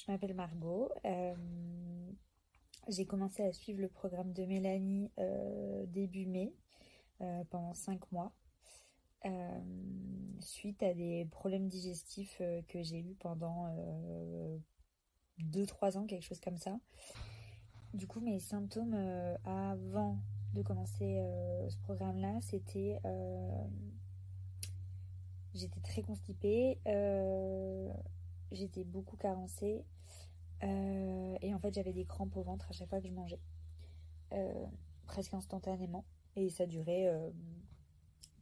Je m'appelle Margot. j'ai commencé à suivre le programme de Mélanie début mai pendant 5 mois. suite à des problèmes digestifs que j'ai eu pendant 2-3 ans, quelque chose comme ça. Du coup, mes symptômes avant de commencer ce programme-là, c'était J'étais très constipée, euh, j'étais beaucoup carencée euh, et en fait j'avais des crampes au ventre à chaque fois que je mangeais, euh, presque instantanément. Et ça durait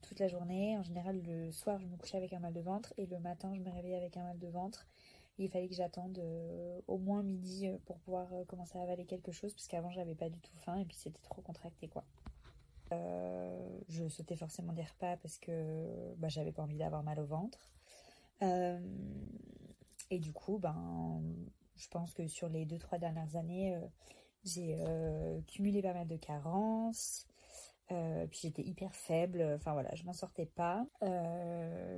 toute la journée. En général, le soir, je me couchais avec un mal de ventre et le matin, je me réveillais avec un mal de ventre. il fallait que j'attende au moins midi pour pouvoir commencer à avaler quelque chose, parce qu'avant, j'avais pas du tout faim et puis c'était trop contracté, quoi. Euh, je sautais forcément des repas parce que bah, j'avais pas envie d'avoir mal au ventre. Euh, et du coup, ben, je pense que sur les 2-3 dernières années, euh, j'ai cumulé pas mal de carences. puis j'étais hyper faible, enfin voilà, je m'en sortais pas,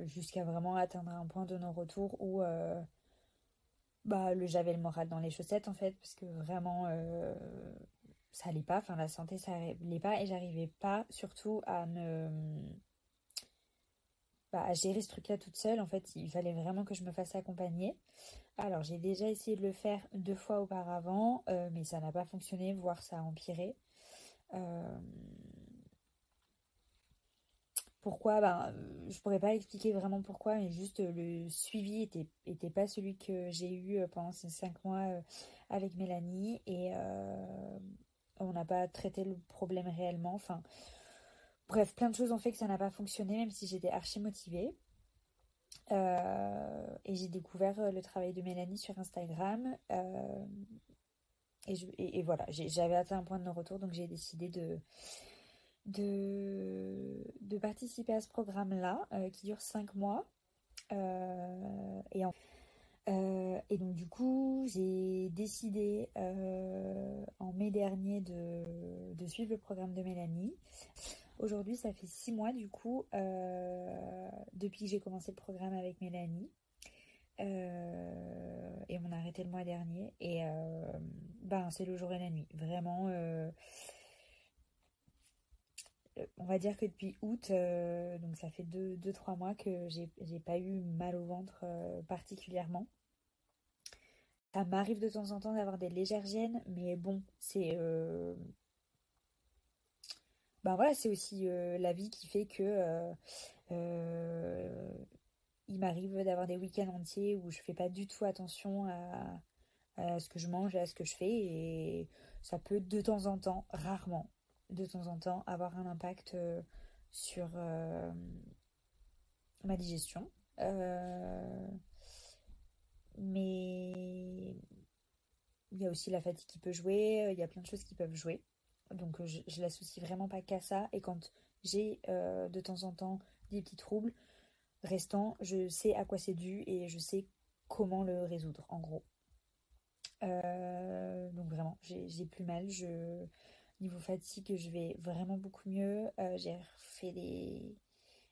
jusqu'à vraiment atteindre un point de non-retour où bah, j'avais le moral dans les chaussettes en fait, parce que vraiment ça allait pas, enfin la santé ça allait pas. Et j'arrivais pas surtout à ne bah, à gérer ce truc-là toute seule. En fait, il fallait vraiment que je me fasse accompagner. Alors j'ai déjà essayé de le faire deux fois auparavant, euh, mais ça n'a pas fonctionné, voire ça a empiré. Euh, pourquoi? Ben, Je pourrais pas expliquer vraiment pourquoi, mais juste le suivi était, était pas celui que j'ai eu pendant ces cinq mois avec Mélanie. Et, on n'a pas traité le problème réellement. Enfin, bref, plein de choses ont fait que ça n'a pas fonctionné, même si j'étais archi motivée. Euh, et j'ai découvert euh, le travail de Mélanie sur Instagram. Euh, et, voilà, j'avais atteint un point de non-retour, donc j'ai décidé de, participer à ce programme-là, qui dure 5 mois. et donc du coup, j'ai décidé en mai dernier de, suivre le programme de Mélanie. Aujourd'hui, ça fait six mois du coup euh, depuis que j'ai commencé le programme avec Mélanie. et on a arrêté le mois dernier. Et ben c'est le jour et la nuit. Vraiment on va dire que depuis août, donc ça fait 2-3 mois que j'ai pas eu mal au ventre particulièrement. Ça m'arrive de temps en temps d'avoir des légères gènes, mais bon, c'est. Euh, ben voilà, c'est aussi euh, la vie qui fait que. Euh, il m'arrive d'avoir des week-ends entiers où je fais pas du tout attention à, ce que je mange et à ce que je fais. Et ça peut de temps en temps, rarement, de temps en temps, avoir un impact sur ma digestion. Mais il y a aussi la fatigue qui peut jouer, il y a plein de choses qui peuvent jouer. Donc je, je l'associe vraiment pas qu'à ça. Et quand j'ai euh, de temps en temps des petits troubles restants, je sais à quoi c'est dû et je sais comment le résoudre en gros. Euh, donc vraiment, j'ai plus mal. Je, niveau fatigue, je vais vraiment beaucoup mieux. Euh, j'ai fait des,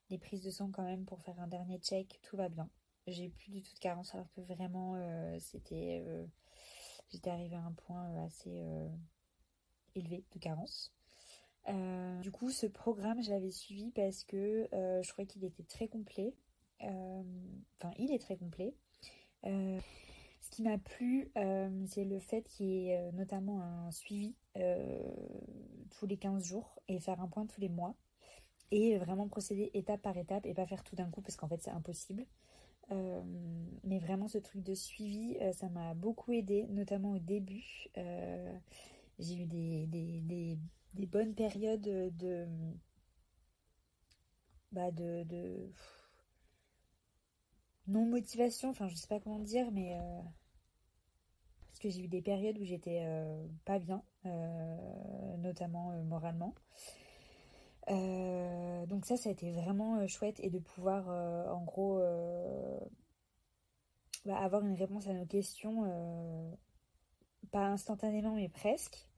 des prises de sang quand même pour faire un dernier check. Tout va bien j'ai plus du tout de carence alors que vraiment euh, c'était euh, j'étais arrivée à un point euh, assez élevé de carence. du coup, ce programme, je l'avais suivi parce que je trouvais qu'il était très complet. Enfin, il est très complet. ce qui m'a plu, c'est le fait qu'il y ait notamment un suivi tous les 15 jours et faire un point tous les mois. Et vraiment procéder étape par étape et pas faire tout d'un coup parce qu'en fait c'est impossible. Euh, mais vraiment, ce truc de suivi, euh, ça m'a beaucoup aidé, notamment au début. Euh, j'ai eu des, des, des, bonnes périodes de. Bah de, de non motivation, enfin je sais pas comment dire, mais parce que j'ai eu des périodes où j'étais pas bien, notamment moralement. Euh, donc ça, ça a été vraiment euh, chouette et de pouvoir, euh, en gros, bah, avoir une réponse à nos questions, pas instantanément, mais presque.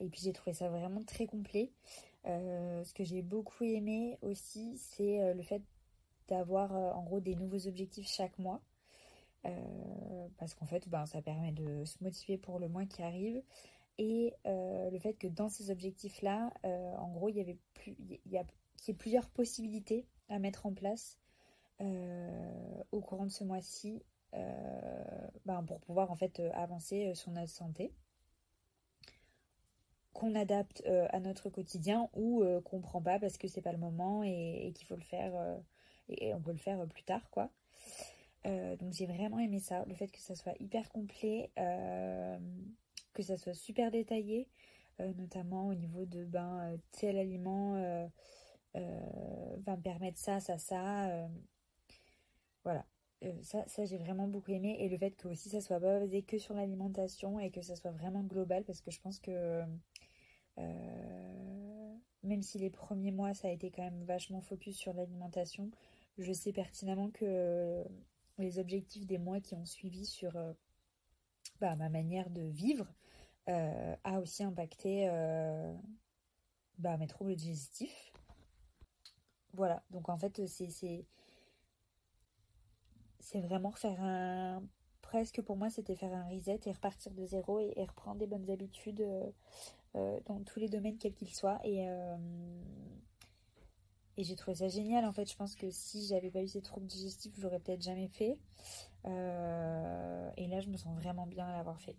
Et puis j'ai trouvé ça vraiment très complet. ce que j'ai beaucoup aimé aussi, c'est le fait d'avoir en gros des nouveaux objectifs chaque mois. parce qu'en fait, ben, ça permet de se motiver pour le mois qui arrive. Et le fait que dans ces objectifs-là, en gros, il y avait a, plusieurs possibilités à mettre en place au courant de ce mois-ci ben, pour pouvoir en fait avancer sur notre santé qu'on adapte euh, à notre quotidien ou euh, qu'on prend pas parce que c'est pas le moment et, qu'il faut le faire euh, et, on peut le faire plus tard quoi. donc j'ai vraiment aimé ça, le fait que ça soit hyper complet, que ça soit super détaillé, notamment au niveau de ben tel aliment va me permettre ça, ça, ça. voilà. ça, ça j'ai vraiment beaucoup aimé et le fait que aussi ça soit basé que sur l'alimentation et que ça soit vraiment global parce que je pense que euh, même si les premiers mois, ça a été quand même vachement focus sur l'alimentation, je sais pertinemment que les objectifs des mois qui ont suivi sur euh, bah, ma manière de vivre euh, a aussi impacté bah, mes troubles digestifs. Voilà, donc en fait, c'est vraiment faire un presque pour moi c'était faire un reset et repartir de zéro et reprendre des bonnes habitudes euh, dans tous les domaines quels qu'ils soient. Et, euh, et j'ai trouvé ça génial. En fait, je pense que si j'avais pas eu ces troubles digestifs, je l'aurais peut-être jamais fait. Euh, et là, je me sens vraiment bien à l'avoir fait.